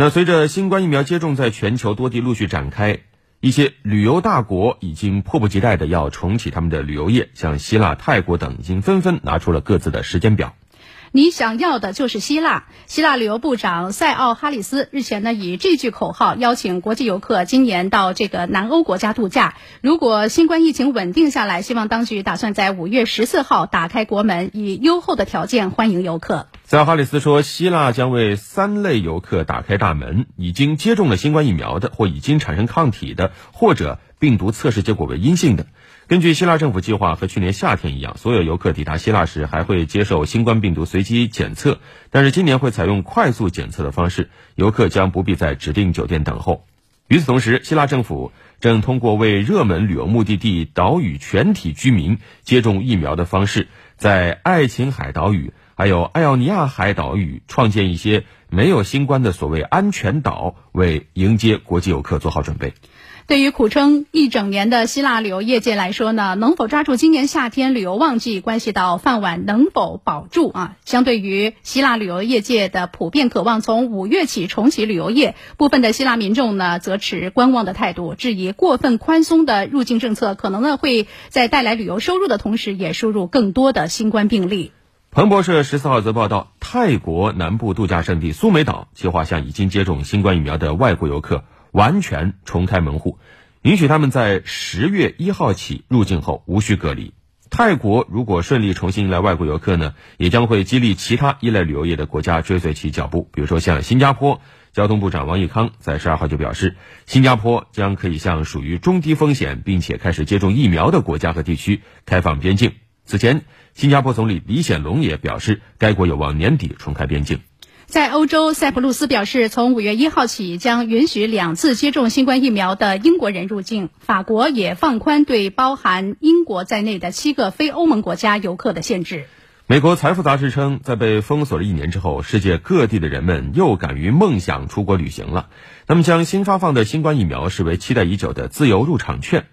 那随着新冠疫苗接种在全球多地陆续展开，一些旅游大国已经迫不及待的要重启他们的旅游业，像希腊、泰国等已经纷纷拿出了各自的时间表。你想要的就是希腊。希腊旅游部长塞奥哈里斯日前呢，以这句口号邀请国际游客今年到这个南欧国家度假。如果新冠疫情稳定下来，希望当局打算在五月十四号打开国门，以优厚的条件欢迎游客。塞奥哈里斯说，希腊将为三类游客打开大门：已经接种了新冠疫苗的，或已经产生抗体的，或者病毒测试结果为阴性的。根据希腊政府计划，和去年夏天一样，所有游客抵达希腊时还会接受新冠病毒随机检测。但是今年会采用快速检测的方式，游客将不必在指定酒店等候。与此同时，希腊政府正通过为热门旅游目的地岛屿全体居民接种疫苗的方式，在爱琴海岛屿还有艾奥尼亚海岛屿创建一些没有新冠的所谓安全岛，为迎接国际游客做好准备。对于苦撑一整年的希腊旅游业界来说呢，能否抓住今年夏天旅游旺季，关系到饭碗能否保住啊。相对于希腊旅游业界的普遍渴望从五月起重启旅游业，部分的希腊民众呢则持观望的态度，质疑过分宽松的入境政策可能呢会在带来旅游收入的同时，也输入更多的新冠病例。彭博社十四号则报道，泰国南部度假胜地苏梅岛计划向已经接种新冠疫苗的外国游客。完全重开门户，允许他们在十月一号起入境后无需隔离。泰国如果顺利重新迎来外国游客呢，也将会激励其他依赖旅游业的国家追随其脚步。比如说像新加坡，交通部长王毅康在十二号就表示，新加坡将可以向属于中低风险并且开始接种疫苗的国家和地区开放边境。此前，新加坡总理李显龙也表示，该国有望年底重开边境。在欧洲，塞浦路斯表示，从五月一号起将允许两次接种新冠疫苗的英国人入境。法国也放宽对包含英国在内的七个非欧盟国家游客的限制。美国财富杂志称，在被封锁了一年之后，世界各地的人们又敢于梦想出国旅行了。他们将新发放的新冠疫苗视为期待已久的自由入场券。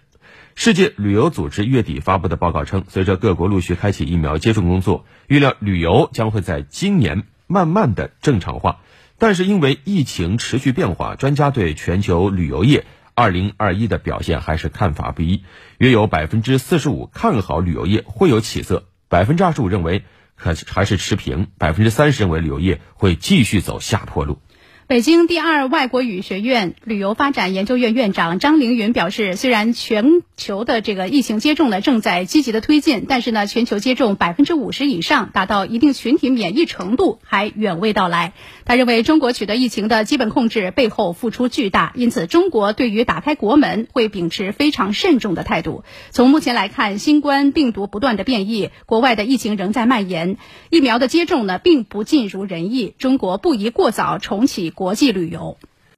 世界旅游组织月底发布的报告称，随着各国陆续开启疫苗接种工作，预料旅游将会在今年。慢慢的正常化，但是因为疫情持续变化，专家对全球旅游业二零二一的表现还是看法不一。约有百分之四十五看好旅游业会有起色，百分之二十五认为可还是持平，百分之三十认为旅游业会继续走下坡路。北京第二外国语学院旅游发展研究院院长张凌云表示，虽然全球的这个疫情接种呢正在积极的推进，但是呢，全球接种百分之五十以上，达到一定群体免疫程度还远未到来。他认为，中国取得疫情的基本控制背后付出巨大，因此中国对于打开国门会秉持非常慎重的态度。从目前来看，新冠病毒不断的变异，国外的疫情仍在蔓延，疫苗的接种呢并不尽如人意，中国不宜过早重启。国际旅游。